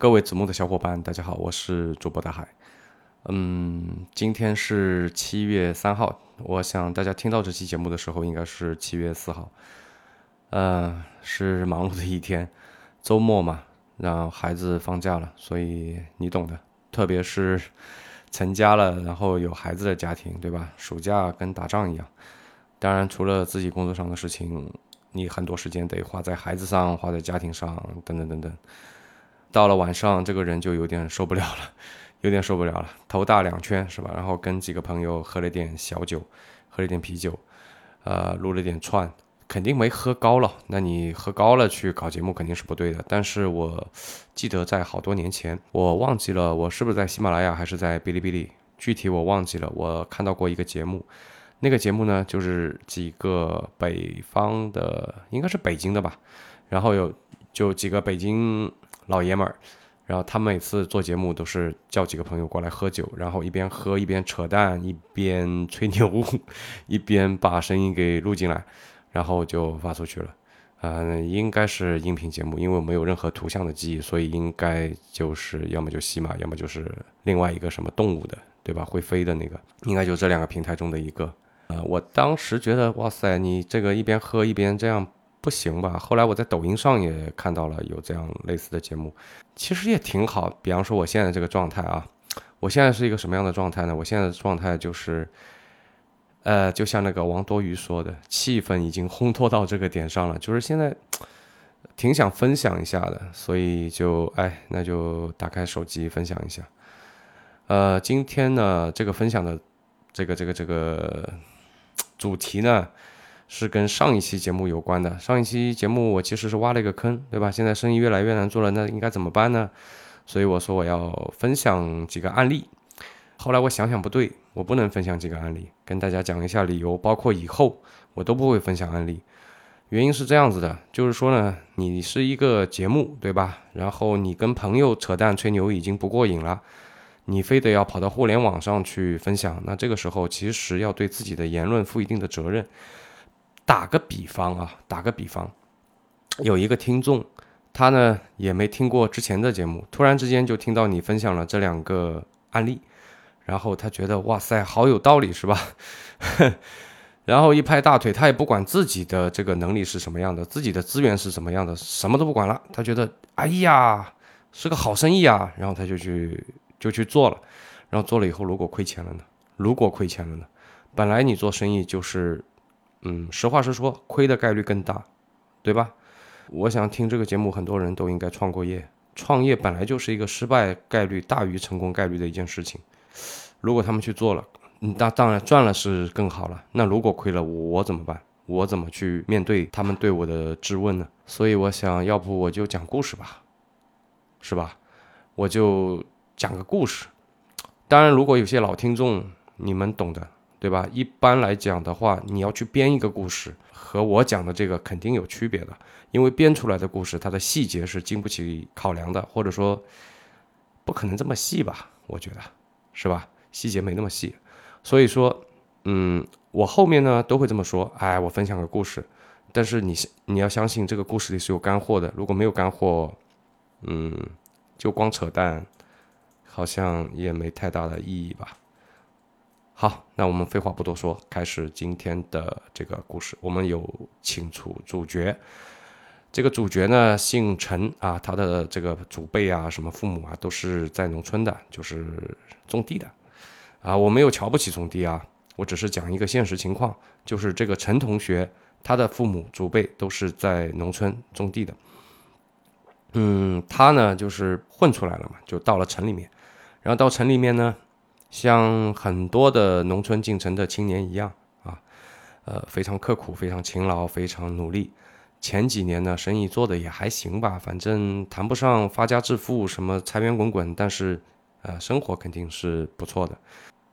各位子木的小伙伴，大家好，我是主播大海。嗯，今天是七月三号，我想大家听到这期节目的时候，应该是七月四号。呃，是忙碌的一天，周末嘛，让孩子放假了，所以你懂的。特别是成家了，然后有孩子的家庭，对吧？暑假跟打仗一样。当然，除了自己工作上的事情，你很多时间得花在孩子上，花在家庭上，等等等等。到了晚上，这个人就有点受不了了，有点受不了了，头大两圈，是吧？然后跟几个朋友喝了点小酒，喝了点啤酒，呃，撸了点串，肯定没喝高了。那你喝高了去搞节目肯定是不对的。但是我记得在好多年前，我忘记了我是不是在喜马拉雅还是在哔哩哔哩，具体我忘记了。我看到过一个节目，那个节目呢，就是几个北方的，应该是北京的吧，然后有就几个北京。老爷们儿，然后他每次做节目都是叫几个朋友过来喝酒，然后一边喝一边扯淡，一边吹牛，一边把声音给录进来，然后就发出去了。嗯，应该是音频节目，因为我没有任何图像的记忆，所以应该就是要么就喜马，要么就是另外一个什么动物的，对吧？会飞的那个，应该就这两个平台中的一个。呃，我当时觉得，哇塞，你这个一边喝一边这样。不行吧？后来我在抖音上也看到了有这样类似的节目，其实也挺好。比方说我现在这个状态啊，我现在是一个什么样的状态呢？我现在的状态就是，呃，就像那个王多鱼说的，气氛已经烘托到这个点上了，就是现在挺想分享一下的，所以就哎，那就打开手机分享一下。呃，今天呢，这个分享的这个这个这个主题呢。是跟上一期节目有关的。上一期节目我其实是挖了一个坑，对吧？现在生意越来越难做了，那应该怎么办呢？所以我说我要分享几个案例。后来我想想不对，我不能分享几个案例，跟大家讲一下理由，包括以后我都不会分享案例。原因是这样子的，就是说呢，你是一个节目，对吧？然后你跟朋友扯淡吹牛已经不过瘾了，你非得要跑到互联网上去分享，那这个时候其实要对自己的言论负一定的责任。打个比方啊，打个比方，有一个听众，他呢也没听过之前的节目，突然之间就听到你分享了这两个案例，然后他觉得哇塞，好有道理是吧？然后一拍大腿，他也不管自己的这个能力是什么样的，自己的资源是什么样的，什么都不管了。他觉得哎呀，是个好生意啊，然后他就去就去做了，然后做了以后，如果亏钱了呢？如果亏钱了呢？本来你做生意就是。嗯，实话实说，亏的概率更大，对吧？我想听这个节目，很多人都应该创过业。创业本来就是一个失败概率大于成功概率的一件事情。如果他们去做了，那当然赚了是更好了。那如果亏了，我怎么办？我怎么去面对他们对我的质问呢？所以我想要不我就讲故事吧，是吧？我就讲个故事。当然，如果有些老听众，你们懂的。对吧？一般来讲的话，你要去编一个故事，和我讲的这个肯定有区别的，因为编出来的故事它的细节是经不起考量的，或者说不可能这么细吧？我觉得是吧？细节没那么细，所以说，嗯，我后面呢都会这么说。哎，我分享个故事，但是你你要相信这个故事里是有干货的。如果没有干货，嗯，就光扯淡，好像也没太大的意义吧。好，那我们废话不多说，开始今天的这个故事。我们有请出主角，这个主角呢姓陈啊，他的这个祖辈啊，什么父母啊，都是在农村的，就是种地的啊。我没有瞧不起种地啊，我只是讲一个现实情况，就是这个陈同学他的父母祖辈都是在农村种地的。嗯，他呢就是混出来了嘛，就到了城里面，然后到城里面呢。像很多的农村进城的青年一样啊，呃，非常刻苦，非常勤劳，非常努力。前几年呢，生意做的也还行吧，反正谈不上发家致富，什么财源滚滚，但是呃，生活肯定是不错的。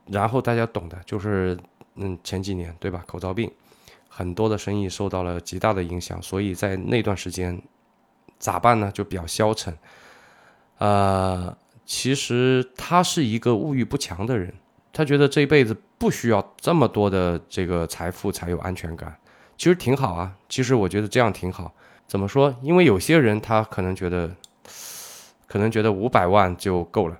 然后大家懂的，就是嗯，前几年对吧？口罩病，很多的生意受到了极大的影响，所以在那段时间咋办呢？就比较消沉，呃。其实他是一个物欲不强的人，他觉得这辈子不需要这么多的这个财富才有安全感，其实挺好啊。其实我觉得这样挺好。怎么说？因为有些人他可能觉得可能觉得五百万就够了，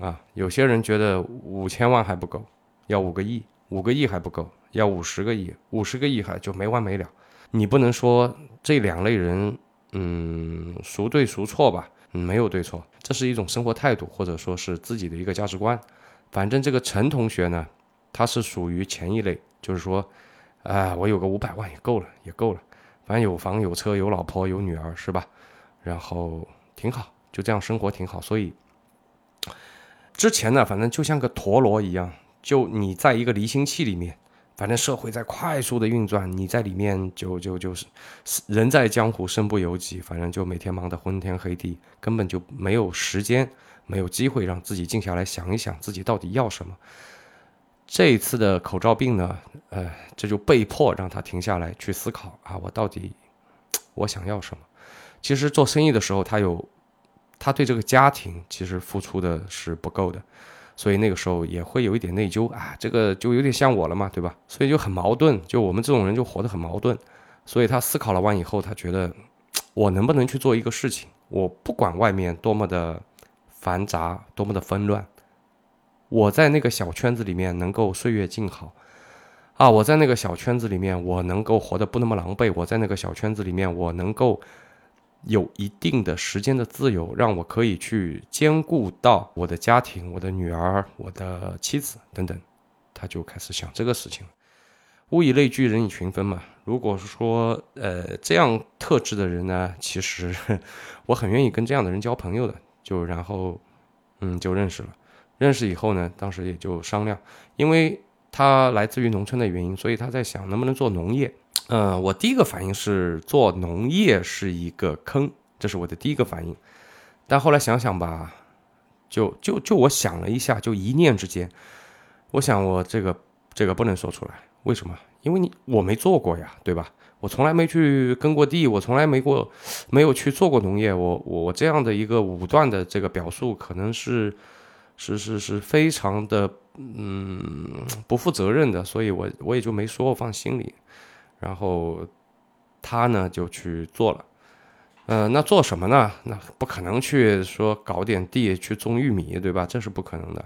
啊，有些人觉得五千万还不够，要五个亿，五个亿还不够，要五十个亿，五十个亿还就没完没了。你不能说这两类人，嗯，孰对孰错吧？没有对错，这是一种生活态度，或者说是自己的一个价值观。反正这个陈同学呢，他是属于前一类，就是说，啊，我有个五百万也够了，也够了，反正有房有车有老婆有女儿是吧？然后挺好。就这样生活挺好，所以之前呢，反正就像个陀螺一样，就你在一个离心器里面，反正社会在快速的运转，你在里面就就就是人在江湖身不由己，反正就每天忙得昏天黑地，根本就没有时间，没有机会让自己静下来想一想自己到底要什么。这一次的口罩病呢，呃，这就被迫让他停下来去思考啊，我到底 我想要什么？其实做生意的时候，他有。他对这个家庭其实付出的是不够的，所以那个时候也会有一点内疚啊，这个就有点像我了嘛，对吧？所以就很矛盾，就我们这种人就活得很矛盾。所以他思考了完以后，他觉得我能不能去做一个事情？我不管外面多么的繁杂，多么的纷乱，我在那个小圈子里面能够岁月静好啊！我在那个小圈子里面，我能够活得不那么狼狈。我在那个小圈子里面，我能够。有一定的时间的自由，让我可以去兼顾到我的家庭、我的女儿、我的妻子等等，他就开始想这个事情物以类聚，人以群分嘛。如果是说，呃，这样特质的人呢，其实我很愿意跟这样的人交朋友的。就然后，嗯，就认识了。认识以后呢，当时也就商量，因为他来自于农村的原因，所以他在想能不能做农业。嗯，我第一个反应是做农业是一个坑，这是我的第一个反应。但后来想想吧，就就就我想了一下，就一念之间，我想我这个这个不能说出来，为什么？因为你我没做过呀，对吧？我从来没去耕过地，我从来没过没有去做过农业，我我这样的一个武断的这个表述，可能是是是是非常的嗯不负责任的，所以我我也就没说，我放心里。然后他呢就去做了，呃，那做什么呢？那不可能去说搞点地去种玉米，对吧？这是不可能的。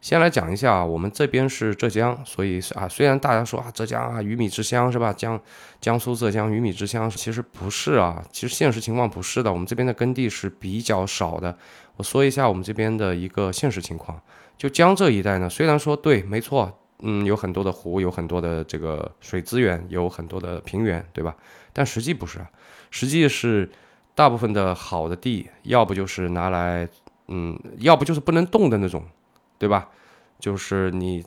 先来讲一下啊，我们这边是浙江，所以啊，虽然大家说啊，浙江啊，鱼米之乡是吧？江江苏、浙江鱼米之乡，其实不是啊，其实现实情况不是的。我们这边的耕地是比较少的。我说一下我们这边的一个现实情况，就江浙一带呢，虽然说对，没错。嗯，有很多的湖，有很多的这个水资源，有很多的平原，对吧？但实际不是啊，实际是大部分的好的地，要不就是拿来，嗯，要不就是不能动的那种，对吧？就是你，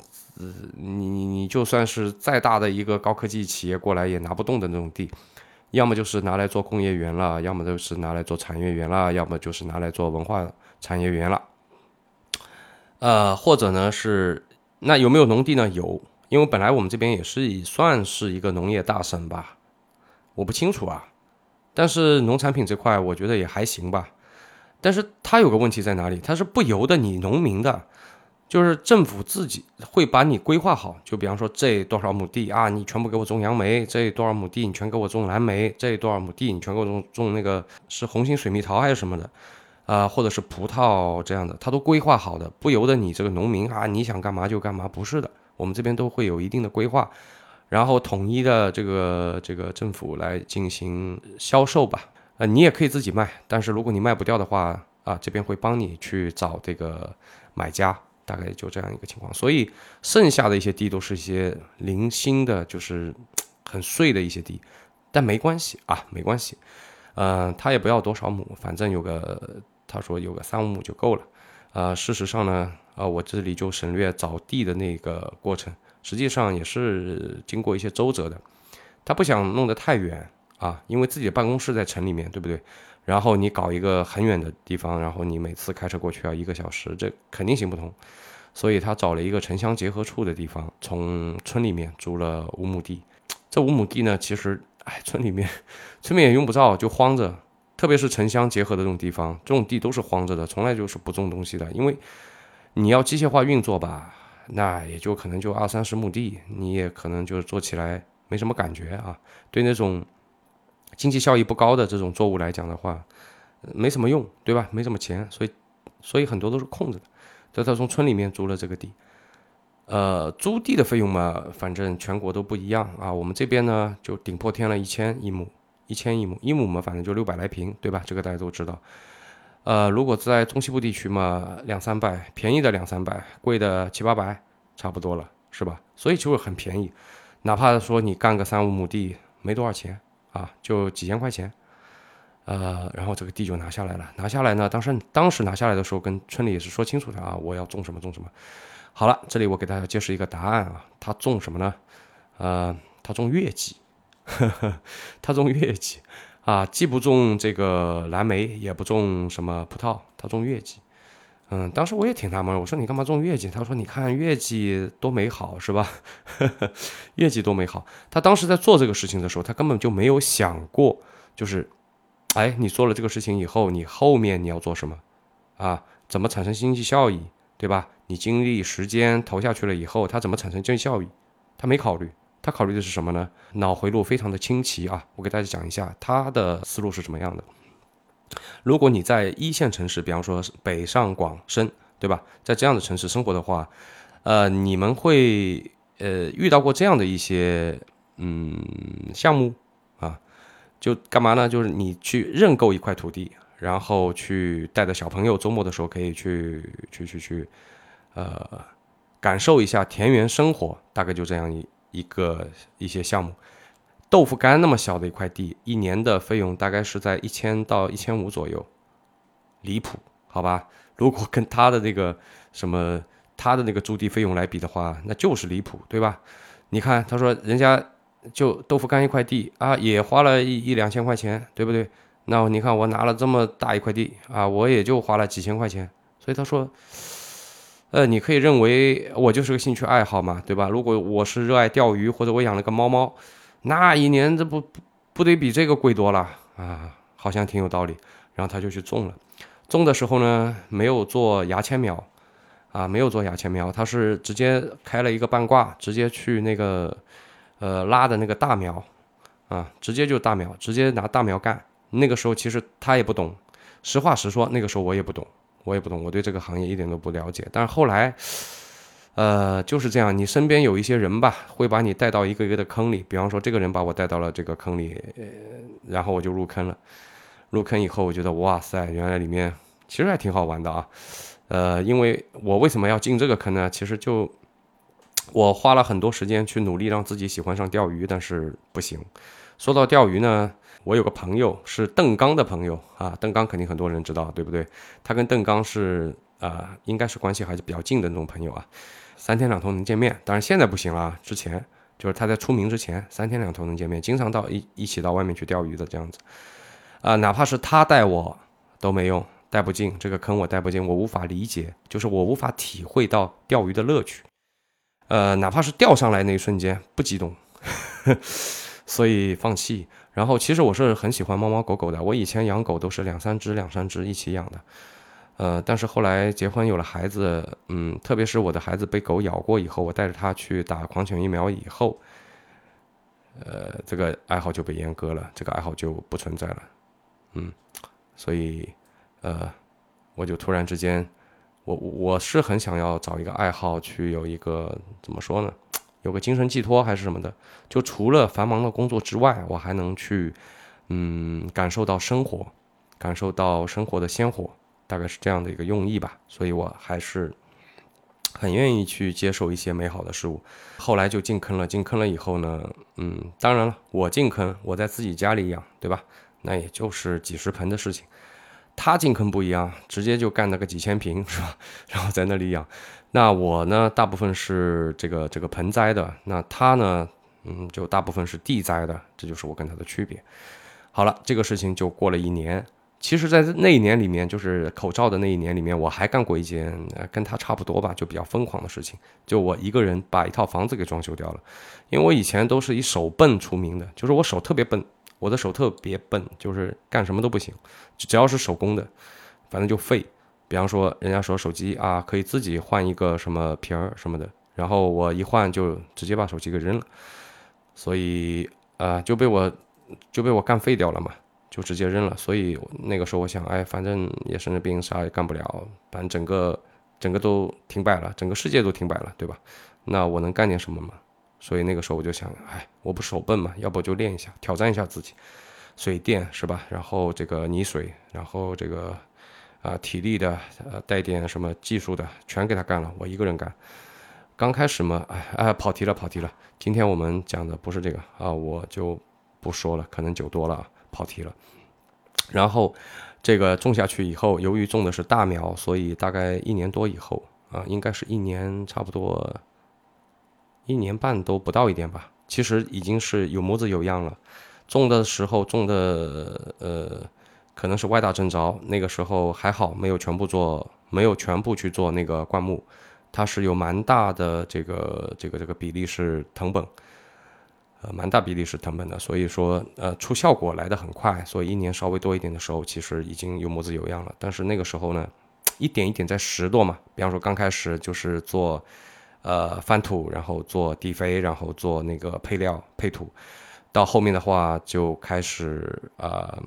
你你就算是再大的一个高科技企业过来也拿不动的那种地，要么就是拿来做工业园了，要么就是拿来做产业园了，要么就是拿来做文化产业园了，呃，或者呢是。那有没有农地呢？有，因为本来我们这边也是算是一个农业大省吧，我不清楚啊。但是农产品这块，我觉得也还行吧。但是它有个问题在哪里？它是不由得你农民的，就是政府自己会把你规划好。就比方说这多少亩地啊，你全部给我种杨梅；这多少亩地你全给我种蓝莓；这多少亩地你全给我种种那个是红心水蜜桃还是什么的。啊，或者是葡萄这样的，它都规划好的，不由得你这个农民啊，你想干嘛就干嘛，不是的，我们这边都会有一定的规划，然后统一的这个这个政府来进行销售吧。呃，你也可以自己卖，但是如果你卖不掉的话，啊，这边会帮你去找这个买家，大概就这样一个情况。所以剩下的一些地都是一些零星的，就是很碎的一些地，但没关系啊，没关系，嗯，他也不要多少亩，反正有个。他说有个三五亩就够了，啊，事实上呢，啊，我这里就省略找地的那个过程，实际上也是经过一些周折的。他不想弄得太远啊，因为自己的办公室在城里面，对不对？然后你搞一个很远的地方，然后你每次开车过去要一个小时，这肯定行不通。所以他找了一个城乡结合处的地方，从村里面租了五亩地。这五亩地呢，其实，哎，村里面，村面也用不着，就荒着。特别是城乡结合的这种地方，这种地都是荒着的，从来就是不种东西的。因为你要机械化运作吧，那也就可能就二三十亩地，你也可能就做起来没什么感觉啊。对那种经济效益不高的这种作物来讲的话，没什么用，对吧？没什么钱，所以所以很多都是空着的。就他从村里面租了这个地，呃，租地的费用嘛，反正全国都不一样啊。我们这边呢就顶破天了，一千一亩，一千一亩，一亩嘛，反正就六百来平，对吧？这个大家都知道。呃，如果在中西部地区嘛，两三百，便宜的两三百，贵的七八百，差不多了，是吧？所以就会很便宜，哪怕说你干个三五亩地，没多少钱啊，就几千块钱。呃，然后这个地就拿下来了。拿下来呢，当时当时拿下来的时候，跟村里也是说清楚的啊，我要种什么种什么。好了，这里我给大家揭示一个答案啊，他种什么呢？呃，他种月季，他种月季啊，既不种这个蓝莓，也不种什么葡萄，他种月季。嗯，当时我也挺纳闷，我说你干嘛种月季？他说你看月季多美好，是吧？月季多美好。他当时在做这个事情的时候，他根本就没有想过，就是。哎，你做了这个事情以后，你后面你要做什么？啊，怎么产生经济效益，对吧？你精力时间投下去了以后，它怎么产生经济效益？他没考虑，他考虑的是什么呢？脑回路非常的清奇啊！我给大家讲一下他的思路是什么样的。如果你在一线城市，比方说北上广深，对吧？在这样的城市生活的话，呃，你们会呃遇到过这样的一些嗯项目啊。就干嘛呢？就是你去认购一块土地，然后去带着小朋友周末的时候可以去去去去，呃，感受一下田园生活。大概就这样一一个一些项目。豆腐干那么小的一块地，一年的费用大概是在一千到一千五左右，离谱，好吧？如果跟他的那个什么他的那个租地费用来比的话，那就是离谱，对吧？你看，他说人家。就豆腐干一块地啊，也花了一一两千块钱，对不对？那你看我拿了这么大一块地啊，我也就花了几千块钱。所以他说，呃，你可以认为我就是个兴趣爱好嘛，对吧？如果我是热爱钓鱼，或者我养了个猫猫，那一年这不不得比这个贵多了啊？好像挺有道理。然后他就去种了，种的时候呢，没有做牙签苗啊，没有做牙签苗，他是直接开了一个半挂，直接去那个。呃，拉的那个大苗，啊，直接就大苗，直接拿大苗干。那个时候其实他也不懂，实话实说，那个时候我也不懂，我也不懂，我对这个行业一点都不了解。但是后来，呃，就是这样，你身边有一些人吧，会把你带到一个一个的坑里。比方说，这个人把我带到了这个坑里，然后我就入坑了。入坑以后，我觉得哇塞，原来里面其实还挺好玩的啊。呃，因为我为什么要进这个坑呢？其实就。我花了很多时间去努力让自己喜欢上钓鱼，但是不行。说到钓鱼呢，我有个朋友是邓刚的朋友啊，邓刚肯定很多人知道，对不对？他跟邓刚是啊，应该是关系还是比较近的那种朋友啊，三天两头能见面。当然现在不行了，之前就是他在出名之前，三天两头能见面，经常到一一起到外面去钓鱼的这样子。啊，哪怕是他带我都没用，带不进这个坑，我带不进，我无法理解，就是我无法体会到钓鱼的乐趣。呃，哪怕是钓上来那一瞬间不激动，所以放弃。然后其实我是很喜欢猫猫狗狗的，我以前养狗都是两三只两三只一起养的。呃，但是后来结婚有了孩子，嗯，特别是我的孩子被狗咬过以后，我带着他去打狂犬疫苗以后，呃，这个爱好就被阉割了，这个爱好就不存在了。嗯，所以呃，我就突然之间。我我是很想要找一个爱好去有一个怎么说呢，有个精神寄托还是什么的，就除了繁忙的工作之外，我还能去，嗯，感受到生活，感受到生活的鲜活，大概是这样的一个用意吧。所以我还是很愿意去接受一些美好的事物。后来就进坑了，进坑了以后呢，嗯，当然了，我进坑，我在自己家里养，对吧？那也就是几十盆的事情。他进坑不一样，直接就干了个几千平，是吧？然后在那里养。那我呢，大部分是这个这个盆栽的。那他呢，嗯，就大部分是地栽的。这就是我跟他的区别。好了，这个事情就过了一年。其实，在那一年里面，就是口罩的那一年里面，我还干过一件跟他差不多吧，就比较疯狂的事情。就我一个人把一套房子给装修掉了。因为我以前都是以手笨出名的，就是我手特别笨。我的手特别笨，就是干什么都不行，只要是手工的，反正就废。比方说，人家说手机啊，可以自己换一个什么皮儿什么的，然后我一换就直接把手机给扔了，所以啊，就被我就被我干废掉了嘛。就直接扔了。所以那个时候我想，哎，反正也生着病，啥也干不了，反正整个整个都停摆了，整个世界都停摆了，对吧？那我能干点什么吗？所以那个时候我就想，哎，我不手笨嘛，要不就练一下，挑战一下自己。水电是吧？然后这个泥水，然后这个啊体力的，呃带点什么技术的，全给他干了，我一个人干。刚开始嘛，哎哎，跑题了跑题了。今天我们讲的不是这个啊，我就不说了，可能酒多了，跑题了。然后这个种下去以后，由于种的是大苗，所以大概一年多以后啊，应该是一年差不多一年半都不到一点吧，其实已经是有模子有样了。种的时候种的呃，可能是歪打正着，那个时候还好，没有全部做，没有全部去做那个灌木，它是有蛮大的这个这个这个比例是藤本，呃，蛮大比例是藤本的，所以说呃出效果来的很快，所以一年稍微多一点的时候，其实已经有模子有样了。但是那个时候呢，一点一点在拾掇嘛，比方说刚开始就是做呃翻土，然后做地肥，然后做那个配料配土。到后面的话就开始呃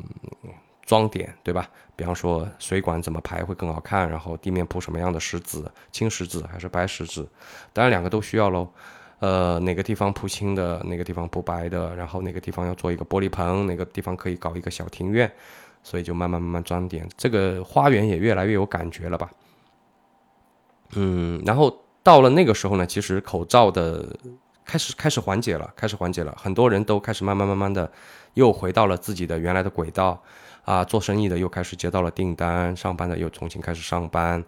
装点，对吧？比方说水管怎么排会更好看，然后地面铺什么样的石子，青石子还是白石子？当然两个都需要喽。呃，哪个地方铺青的，哪个地方铺白的，然后哪个地方要做一个玻璃棚，哪个地方可以搞一个小庭院，所以就慢慢慢慢装点，这个花园也越来越有感觉了吧？嗯，然后到了那个时候呢，其实口罩的。开始开始缓解了，开始缓解了，很多人都开始慢慢慢慢的又回到了自己的原来的轨道，啊，做生意的又开始接到了订单，上班的又重新开始上班，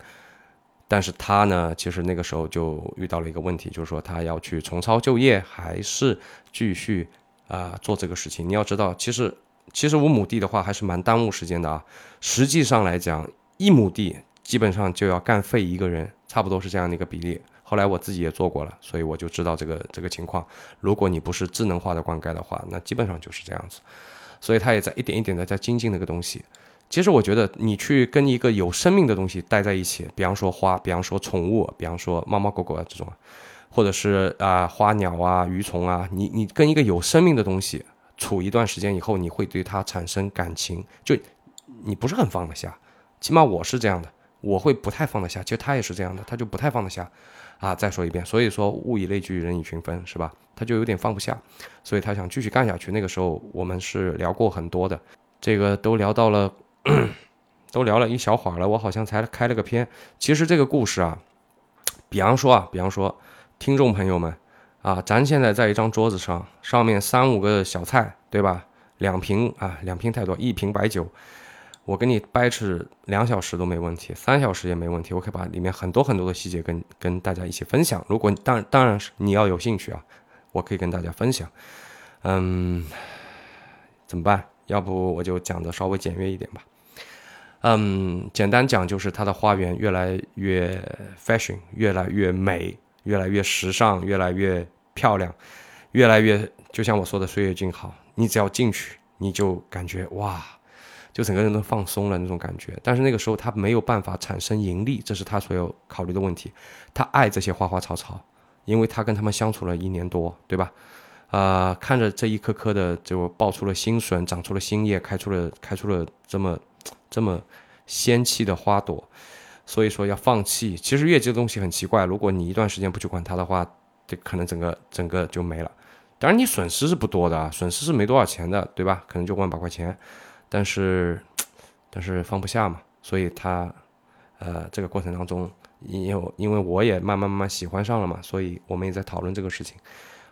但是他呢，其实那个时候就遇到了一个问题，就是说他要去重操旧业，还是继续啊做这个事情？你要知道，其实其实五亩地的话还是蛮耽误时间的啊，实际上来讲，一亩地基本上就要干废一个人，差不多是这样的一个比例。后来我自己也做过了，所以我就知道这个这个情况。如果你不是智能化的灌溉的话，那基本上就是这样子。所以它也在一点一点的在精进那个东西。其实我觉得你去跟一个有生命的东西待在一起，比方说花，比方说宠物，比方说猫猫狗狗啊这种，或者是啊花鸟啊鱼虫啊，你你跟一个有生命的东西处一段时间以后，你会对它产生感情，就你不是很放得下。起码我是这样的，我会不太放得下。其实他也是这样的，他就不太放得下。啊，再说一遍，所以说物以类聚，人以群分，是吧？他就有点放不下，所以他想继续干下去。那个时候我们是聊过很多的，这个都聊到了，都聊了一小会儿了，我好像才开了个篇。其实这个故事啊，比方说啊，比方说，听众朋友们啊，咱现在在一张桌子上，上面三五个小菜，对吧？两瓶啊，两瓶太多，一瓶白酒。我跟你掰扯两小时都没问题，三小时也没问题。我可以把里面很多很多的细节跟跟大家一起分享。如果当当然是你要有兴趣啊，我可以跟大家分享。嗯，怎么办？要不我就讲的稍微简约一点吧。嗯，简单讲就是它的花园越来越 fashion，越来越美，越来越时尚，越来越漂亮，越来越就像我说的岁月静好。你只要进去，你就感觉哇。就整个人都放松了那种感觉，但是那个时候他没有办法产生盈利，这是他所有考虑的问题。他爱这些花花草草，因为他跟他们相处了一年多，对吧？啊，看着这一颗颗的就爆出了新笋，长出了新叶，开出了开出了这么这么仙气的花朵，所以说要放弃。其实月季的东西很奇怪，如果你一段时间不去管它的话，这可能整个整个就没了。当然你损失是不多的啊，损失是没多少钱的，对吧？可能就万把块钱。但是，但是放不下嘛，所以他，呃，这个过程当中，因为因为我也慢慢慢慢喜欢上了嘛，所以我们也在讨论这个事情。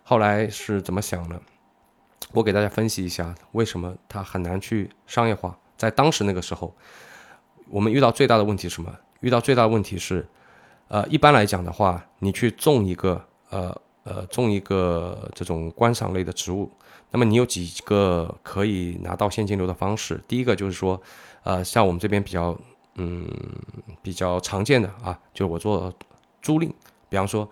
后来是怎么想的？我给大家分析一下，为什么它很难去商业化。在当时那个时候，我们遇到最大的问题是什么？遇到最大的问题是，呃，一般来讲的话，你去种一个，呃呃，种一个这种观赏类的植物。那么你有几个可以拿到现金流的方式？第一个就是说，呃，像我们这边比较，嗯，比较常见的啊，就是我做租赁。比方说，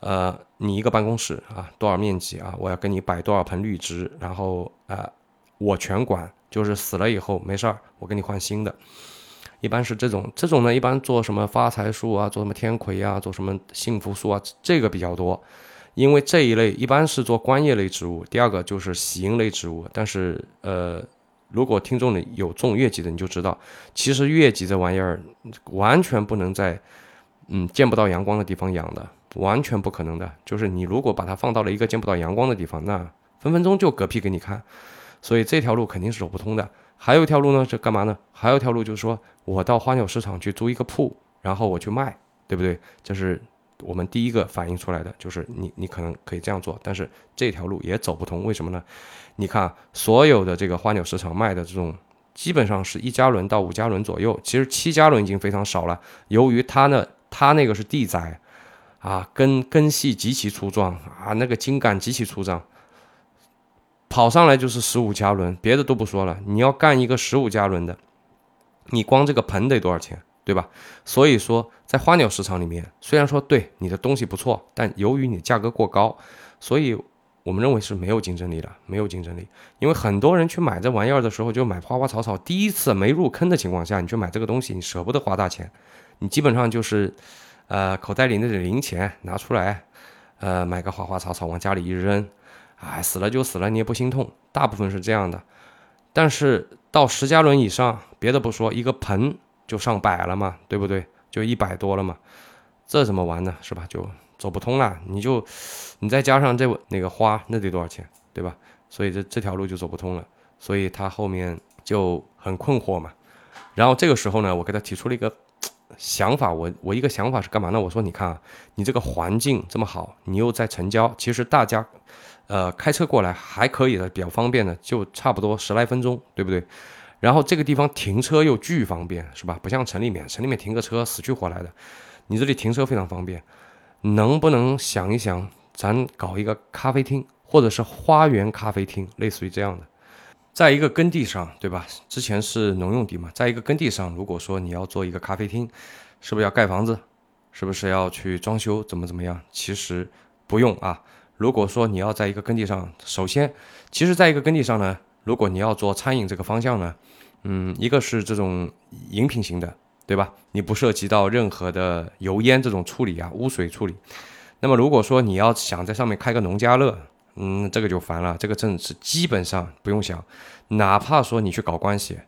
呃，你一个办公室啊，多少面积啊？我要给你摆多少盆绿植，然后啊，我全管，就是死了以后没事儿，我给你换新的。一般是这种，这种呢，一般做什么发财树啊，做什么天葵啊，做什么幸福树啊，这个比较多。因为这一类一般是做观叶类植物，第二个就是喜阴类植物，但是呃，如果听众里有种月季的，你就知道，其实月季这玩意儿完全不能在嗯见不到阳光的地方养的，完全不可能的。就是你如果把它放到了一个见不到阳光的地方，那分分钟就嗝屁给你看。所以这条路肯定是走不通的。还有一条路呢，是干嘛呢？还有一条路就是说我到花鸟市场去租一个铺，然后我去卖，对不对？这是。我们第一个反映出来的就是你，你可能可以这样做，但是这条路也走不通，为什么呢？你看所有的这个花鸟市场卖的这种，基本上是一加仑到五加仑左右，其实七加仑已经非常少了。由于它呢，它那个是地栽，啊，根根系极其粗壮啊，那个茎干极其粗壮，跑上来就是十五加仑，别的都不说了，你要干一个十五加仑的，你光这个盆得多少钱？对吧？所以说，在花鸟市场里面，虽然说对你的东西不错，但由于你价格过高，所以我们认为是没有竞争力的，没有竞争力。因为很多人去买这玩意儿的时候，就买花花草草，第一次没入坑的情况下，你去买这个东西，你舍不得花大钱，你基本上就是，呃，口袋里那点零钱拿出来，呃，买个花花草草往家里一扔，哎，死了就死了，你也不心痛，大部分是这样的。但是到十加仑以上，别的不说，一个盆。就上百了嘛，对不对？就一百多了嘛，这怎么玩呢？是吧？就走不通了。你就，你再加上这那个花，那得多少钱，对吧？所以这这条路就走不通了。所以他后面就很困惑嘛。然后这个时候呢，我给他提出了一个想法。我我一个想法是干嘛呢？我说你看啊，你这个环境这么好，你又在城郊，其实大家，呃，开车过来还可以的，比较方便的，就差不多十来分钟，对不对？然后这个地方停车又巨方便，是吧？不像城里面，城里面停个车死去活来的，你这里停车非常方便。能不能想一想，咱搞一个咖啡厅，或者是花园咖啡厅，类似于这样的，在一个耕地上，对吧？之前是农用地嘛，在一个耕地上，如果说你要做一个咖啡厅，是不是要盖房子？是不是要去装修？怎么怎么样？其实不用啊。如果说你要在一个耕地上，首先，其实在一个耕地上呢。如果你要做餐饮这个方向呢，嗯，一个是这种饮品型的，对吧？你不涉及到任何的油烟这种处理啊，污水处理。那么如果说你要想在上面开个农家乐，嗯，这个就烦了，这个证是基本上不用想，哪怕说你去搞关系，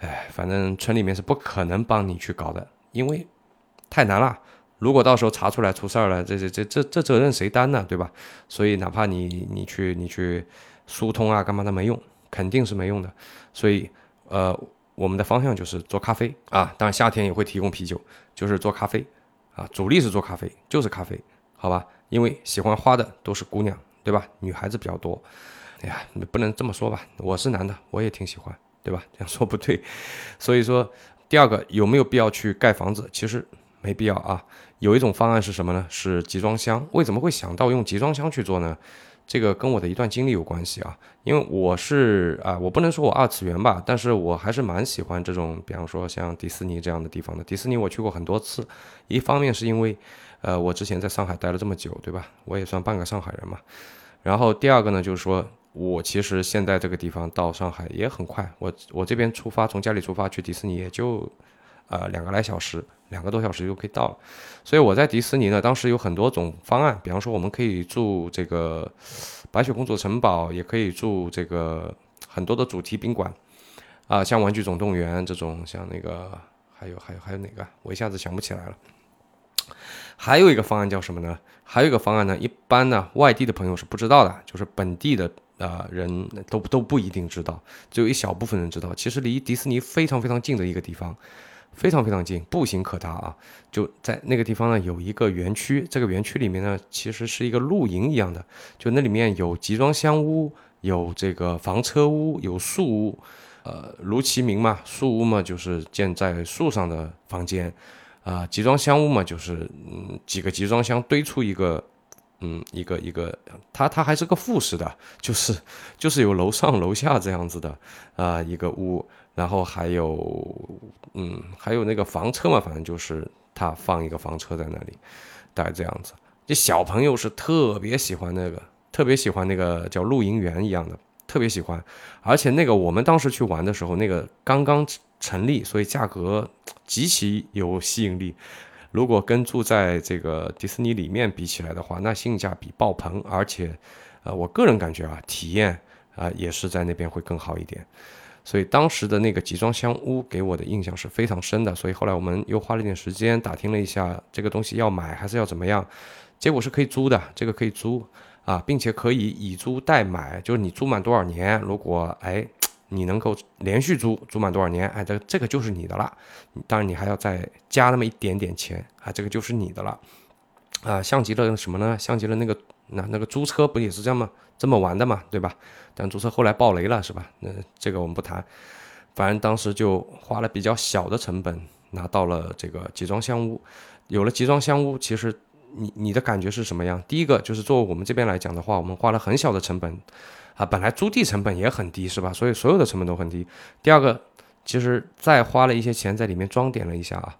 哎，反正村里面是不可能帮你去搞的，因为太难了。如果到时候查出来出事儿了，这这这这这责任谁担呢？对吧？所以哪怕你你去你去疏通啊，干嘛都没用。肯定是没用的，所以，呃，我们的方向就是做咖啡啊，当然夏天也会提供啤酒，就是做咖啡啊，主力是做咖啡，就是咖啡，好吧？因为喜欢花的都是姑娘，对吧？女孩子比较多。哎呀，你不能这么说吧？我是男的，我也挺喜欢，对吧？这样说不对。所以说，第二个有没有必要去盖房子？其实没必要啊。有一种方案是什么呢？是集装箱。为什么会想到用集装箱去做呢？这个跟我的一段经历有关系啊，因为我是啊，我不能说我二次元吧，但是我还是蛮喜欢这种，比方说像迪士尼这样的地方的。迪士尼我去过很多次，一方面是因为，呃，我之前在上海待了这么久，对吧？我也算半个上海人嘛。然后第二个呢，就是说我其实现在这个地方到上海也很快，我我这边出发从家里出发去迪士尼也就。呃，两个来小时，两个多小时就可以到了。所以我在迪士尼呢，当时有很多种方案，比方说我们可以住这个白雪公主城堡，也可以住这个很多的主题宾馆，啊，像玩具总动员这种，像那个还有还有还有哪个，我一下子想不起来了。还有一个方案叫什么呢？还有一个方案呢，一般呢外地的朋友是不知道的，就是本地的呃人都都不一定知道，只有一小部分人知道。其实离迪士尼非常非常近的一个地方。非常非常近，步行可达啊！就在那个地方呢，有一个园区。这个园区里面呢，其实是一个露营一样的。就那里面有集装箱屋，有这个房车屋，有树屋。呃，如其名嘛，树屋嘛就是建在树上的房间，啊，集装箱屋嘛就是嗯几个集装箱堆出一个，嗯一个一个，它它还是个复式的，就是就是有楼上楼下这样子的啊一个屋。然后还有，嗯，还有那个房车嘛，反正就是他放一个房车在那里，大概这样子。这小朋友是特别喜欢那个，特别喜欢那个叫露营园一样的，特别喜欢。而且那个我们当时去玩的时候，那个刚刚成立，所以价格极其有吸引力。如果跟住在这个迪士尼里面比起来的话，那性价比爆棚。而且，呃，我个人感觉啊，体验啊也是在那边会更好一点。所以当时的那个集装箱屋给我的印象是非常深的。所以后来我们又花了点时间打听了一下，这个东西要买还是要怎么样？结果是可以租的，这个可以租啊，并且可以以租代买，就是你租满多少年，如果哎你能够连续租租满多少年，哎这这个就是你的了。当然你还要再加那么一点点钱啊，这个就是你的了。啊，像极了什么呢？像极了那个那那个租车不也是这样吗？这么玩的嘛，对吧？但租车后来爆雷了，是吧？那这个我们不谈。反正当时就花了比较小的成本拿到了这个集装箱屋。有了集装箱屋，其实你你的感觉是什么样？第一个就是作为我们这边来讲的话，我们花了很小的成本啊，本来租地成本也很低，是吧？所以所有的成本都很低。第二个，其实再花了一些钱在里面装点了一下啊，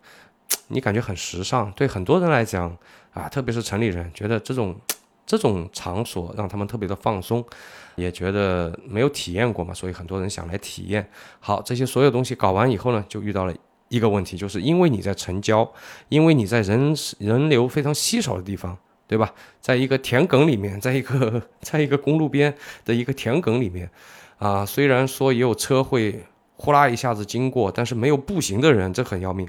你感觉很时尚。对很多人来讲啊，特别是城里人，觉得这种。这种场所让他们特别的放松，也觉得没有体验过嘛，所以很多人想来体验。好，这些所有东西搞完以后呢，就遇到了一个问题，就是因为你在城郊，因为你在人人流非常稀少的地方，对吧？在一个田埂里面，在一个在一个公路边的一个田埂里面，啊，虽然说也有车会呼啦一下子经过，但是没有步行的人，这很要命。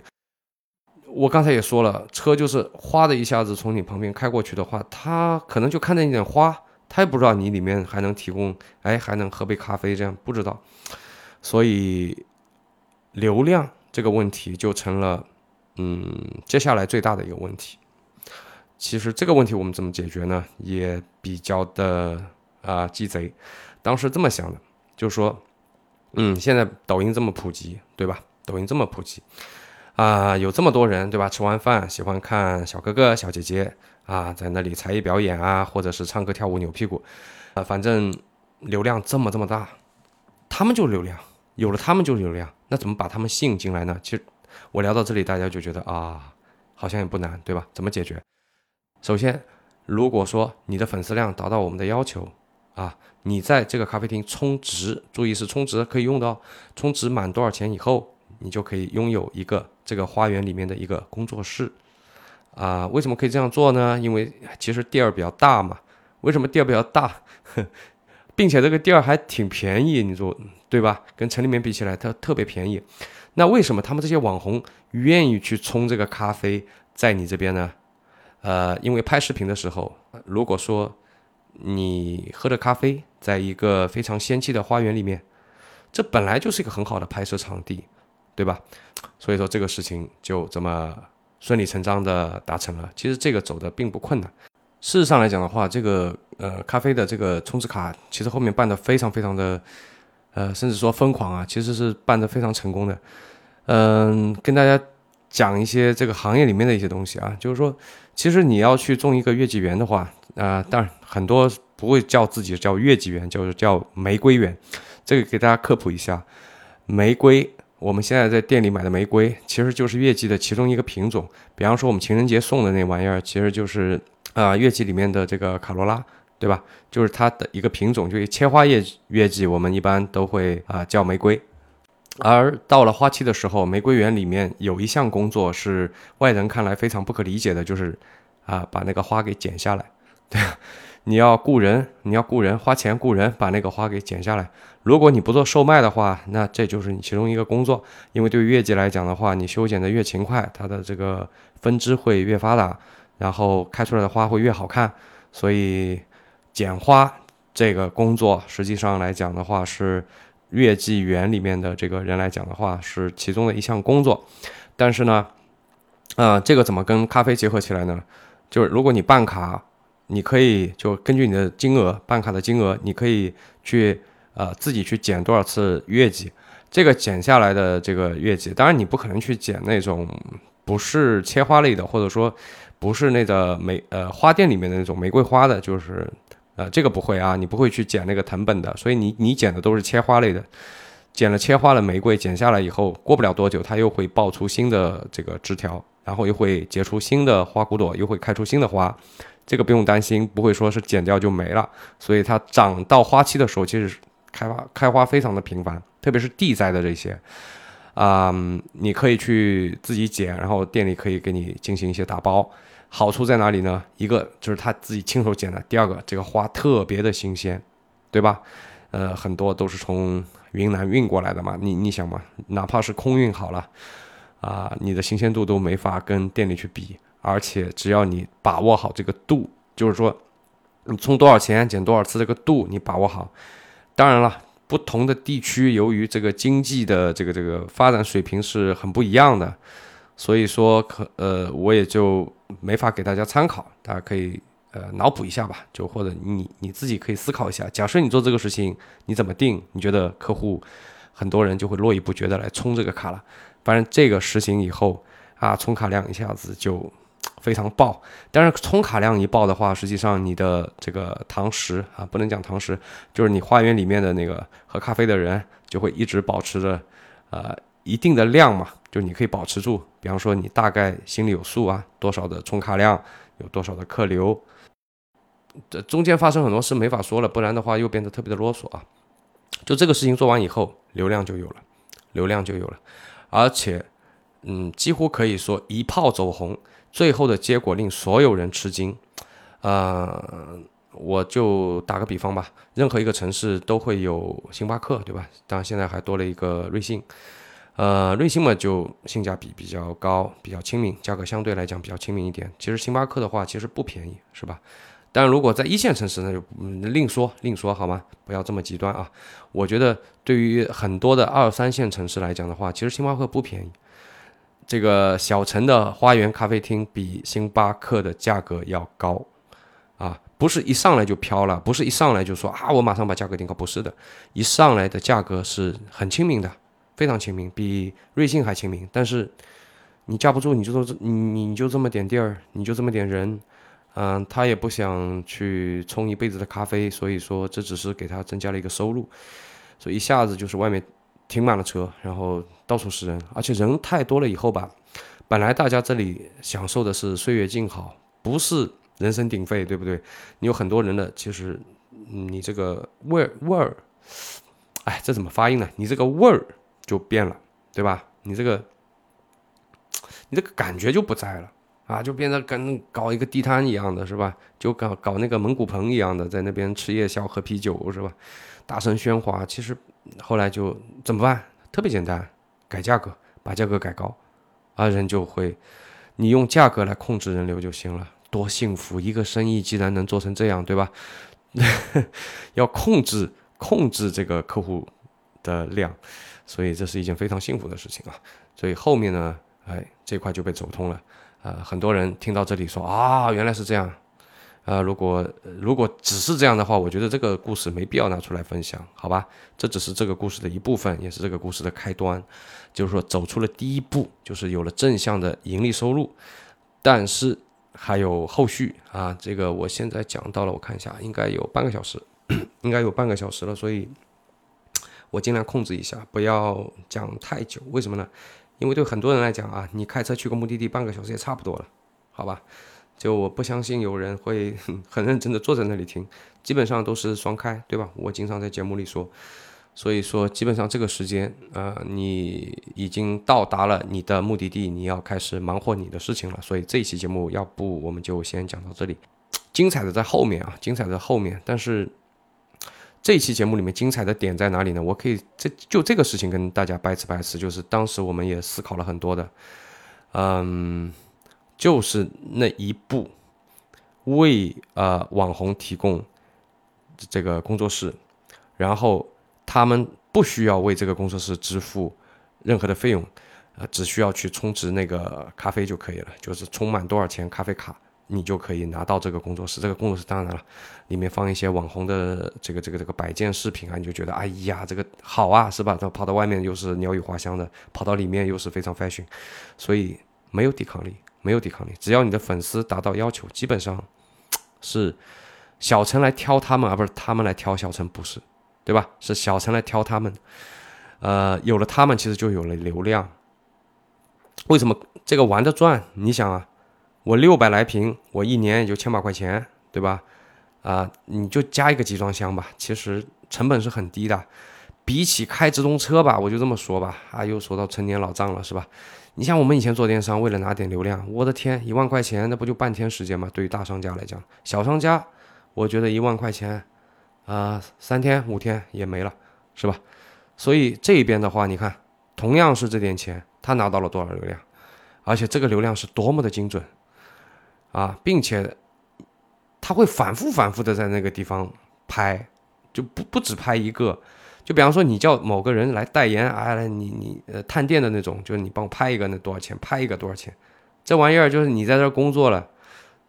我刚才也说了，车就是哗的一下子从你旁边开过去的话，他可能就看见一点花，他也不知道你里面还能提供，哎，还能喝杯咖啡，这样不知道。所以流量这个问题就成了，嗯，接下来最大的一个问题。其实这个问题我们怎么解决呢？也比较的啊鸡贼。当时这么想的，就是说，嗯，现在抖音这么普及，对吧？抖音这么普及。啊，有这么多人，对吧？吃完饭喜欢看小哥哥、小姐姐啊，在那里才艺表演啊，或者是唱歌跳舞扭屁股，啊，反正流量这么这么大，他们就流量，有了他们就流量，那怎么把他们吸引进来呢？其实我聊到这里，大家就觉得啊，好像也不难，对吧？怎么解决？首先，如果说你的粉丝量达到我们的要求啊，你在这个咖啡厅充值，注意是充值，可以用到充值满多少钱以后。你就可以拥有一个这个花园里面的一个工作室，啊，为什么可以这样做呢？因为其实地儿比较大嘛。为什么地儿比较大，并且这个地儿还挺便宜？你说对吧？跟城里面比起来，它特别便宜。那为什么他们这些网红愿意去冲这个咖啡在你这边呢？呃，因为拍视频的时候，如果说你喝着咖啡，在一个非常仙气的花园里面，这本来就是一个很好的拍摄场地。对吧？所以说这个事情就这么顺理成章的达成了。其实这个走的并不困难。事实上来讲的话，这个呃咖啡的这个充值卡，其实后面办的非常非常的，呃，甚至说疯狂啊，其实是办的非常成功的。嗯，跟大家讲一些这个行业里面的一些东西啊，就是说，其实你要去种一个月季园的话，啊，当然很多不会叫自己叫月季园，就是叫玫瑰园。这个给大家科普一下，玫瑰。我们现在在店里买的玫瑰，其实就是月季的其中一个品种。比方说，我们情人节送的那玩意儿，其实就是啊月季里面的这个卡罗拉，对吧？就是它的一个品种，就是切花叶月季，我们一般都会啊叫玫瑰。而到了花期的时候，玫瑰园里面有一项工作是外人看来非常不可理解的，就是啊把那个花给剪下来，对。你要雇人，你要雇人，花钱雇人把那个花给剪下来。如果你不做售卖的话，那这就是你其中一个工作。因为对于月季来讲的话，你修剪的越勤快，它的这个分支会越发达，然后开出来的花会越好看。所以剪花这个工作，实际上来讲的话，是月季园里面的这个人来讲的话，是其中的一项工作。但是呢，啊，这个怎么跟咖啡结合起来呢？就是如果你办卡。你可以就根据你的金额办卡的金额，你可以去呃自己去减多少次月季，这个减下来的这个月季，当然你不可能去减那种不是切花类的，或者说不是那个玫呃花店里面的那种玫瑰花的，就是呃这个不会啊，你不会去减那个藤本的，所以你你减的都是切花类的，剪了切花的玫瑰剪下来以后，过不了多久它又会爆出新的这个枝条，然后又会结出新的花骨朵，又会开出新的花。这个不用担心，不会说是剪掉就没了，所以它长到花期的时候，其实开花开花非常的频繁，特别是地栽的这些，啊，你可以去自己剪，然后店里可以给你进行一些打包。好处在哪里呢？一个就是他自己亲手剪的，第二个这个花特别的新鲜，对吧？呃，很多都是从云南运过来的嘛。你你想嘛，哪怕是空运好了，啊，你的新鲜度都没法跟店里去比。而且只要你把握好这个度，就是说，你充多少钱减多少次这个度，你把握好。当然了，不同的地区由于这个经济的这个这个发展水平是很不一样的，所以说可呃我也就没法给大家参考，大家可以呃脑补一下吧，就或者你你自己可以思考一下。假设你做这个事情，你怎么定？你觉得客户很多人就会络绎不绝的来充这个卡了。反正这个实行以后啊，充卡量一下子就。非常爆，但是充卡量一爆的话，实际上你的这个堂食啊，不能讲堂食，就是你花园里面的那个喝咖啡的人就会一直保持着呃一定的量嘛，就你可以保持住。比方说你大概心里有数啊，多少的充卡量，有多少的客流，这中间发生很多事没法说了，不然的话又变得特别的啰嗦啊。就这个事情做完以后，流量就有了，流量就有了，而且嗯，几乎可以说一炮走红。最后的结果令所有人吃惊，呃，我就打个比方吧，任何一个城市都会有星巴克，对吧？当然现在还多了一个瑞幸，呃，瑞幸嘛就性价比比较高，比较亲民，价格相对来讲比较亲民一点。其实星巴克的话其实不便宜，是吧？但如果在一线城市那就另说另说好吗？不要这么极端啊！我觉得对于很多的二三线城市来讲的话，其实星巴克不便宜。这个小城的花园咖啡厅比星巴克的价格要高，啊，不是一上来就飘了，不是一上来就说啊，我马上把价格定高，不是的，一上来的价格是很亲民的，非常亲民，比瑞幸还亲民。但是你架不住，你就说这你你就这么点地儿，你就这么点人，嗯，他也不想去冲一辈子的咖啡，所以说这只是给他增加了一个收入，所以一下子就是外面。停满了车，然后到处是人，而且人太多了以后吧，本来大家这里享受的是岁月静好，不是人声鼎沸，对不对？你有很多人的，其实你这个味儿味儿，哎，这怎么发音呢？你这个味儿就变了，对吧？你这个你这个感觉就不在了啊，就变得跟搞一个地摊一样的是吧？就搞搞那个蒙古棚一样的，在那边吃夜宵喝啤酒是吧？大声喧哗，其实。后来就怎么办？特别简单，改价格，把价格改高，啊，人就会，你用价格来控制人流就行了，多幸福！一个生意既然能做成这样，对吧？要控制控制这个客户的量，所以这是一件非常幸福的事情啊。所以后面呢，哎，这块就被走通了，啊，很多人听到这里说啊，原来是这样。呃，如果如果只是这样的话，我觉得这个故事没必要拿出来分享，好吧？这只是这个故事的一部分，也是这个故事的开端，就是说走出了第一步，就是有了正向的盈利收入，但是还有后续啊。这个我现在讲到了，我看一下，应该有半个小时，应该有半个小时了，所以我尽量控制一下，不要讲太久。为什么呢？因为对很多人来讲啊，你开车去个目的地，半个小时也差不多了，好吧？就我不相信有人会 很认真的坐在那里听，基本上都是双开，对吧？我经常在节目里说，所以说基本上这个时间，呃，你已经到达了你的目的地，你要开始忙活你的事情了。所以这一期节目，要不我们就先讲到这里，精彩的在后面啊，精彩的后面。但是这一期节目里面精彩的点在哪里呢？我可以这就这个事情跟大家掰扯掰扯，就是当时我们也思考了很多的，嗯。就是那一步，为呃网红提供这个工作室，然后他们不需要为这个工作室支付任何的费用，呃，只需要去充值那个咖啡就可以了。就是充满多少钱咖啡卡，你就可以拿到这个工作室。这个工作室当然了，里面放一些网红的这个这个这个摆件饰品啊，你就觉得哎呀，这个好啊，是吧？他跑到外面又是鸟语花香的，跑到里面又是非常 fashion，所以没有抵抗力。没有抵抗力，只要你的粉丝达到要求，基本上是小陈来挑他们，而不是他们来挑小陈，不是，对吧？是小陈来挑他们。呃，有了他们，其实就有了流量。为什么这个玩得转？你想啊，我六百来平，我一年也就千把块钱，对吧？啊，你就加一个集装箱吧，其实成本是很低的。比起开直通车吧，我就这么说吧。啊，又说到陈年老账了，是吧？你像我们以前做电商，为了拿点流量，我的天，一万块钱那不就半天时间吗？对于大商家来讲，小商家，我觉得一万块钱，啊，三天五天也没了，是吧？所以这边的话，你看，同样是这点钱，他拿到了多少流量？而且这个流量是多么的精准啊，并且他会反复反复的在那个地方拍，就不不只拍一个。就比方说，你叫某个人来代言，哎，你你呃探店的那种，就是你帮我拍一个，那多少钱？拍一个多少钱？这玩意儿就是你在这工作了，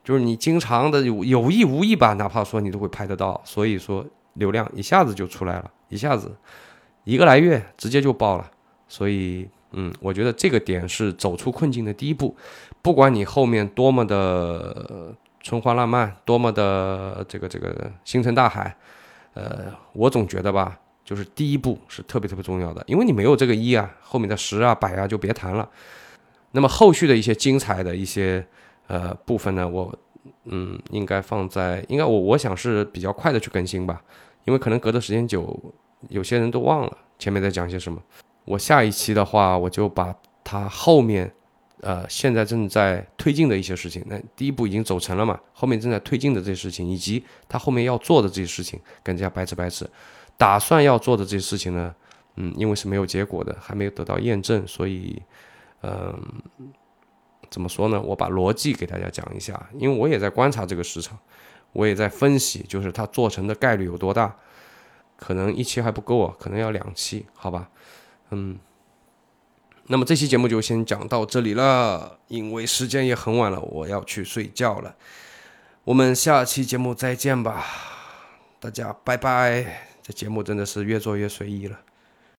就是你经常的有有意无意吧，哪怕说你都会拍得到，所以说流量一下子就出来了，一下子一个来月直接就爆了。所以，嗯，我觉得这个点是走出困境的第一步。不管你后面多么的春花烂漫，多么的这个这个星辰大海，呃，我总觉得吧。就是第一步是特别特别重要的，因为你没有这个一啊，后面的十啊、百啊就别谈了。那么后续的一些精彩的一些呃部分呢，我嗯应该放在应该我我想是比较快的去更新吧，因为可能隔的时间久，有些人都忘了前面在讲些什么。我下一期的话，我就把它后面呃现在正在推进的一些事情，那第一步已经走成了嘛，后面正在推进的这些事情，以及他后面要做的这些事情，跟大家掰扯掰扯。打算要做的这些事情呢，嗯，因为是没有结果的，还没有得到验证，所以，嗯，怎么说呢？我把逻辑给大家讲一下，因为我也在观察这个市场，我也在分析，就是它做成的概率有多大，可能一期还不够啊，可能要两期，好吧？嗯，那么这期节目就先讲到这里了，因为时间也很晚了，我要去睡觉了。我们下期节目再见吧，大家拜拜。这节目真的是越做越随意了。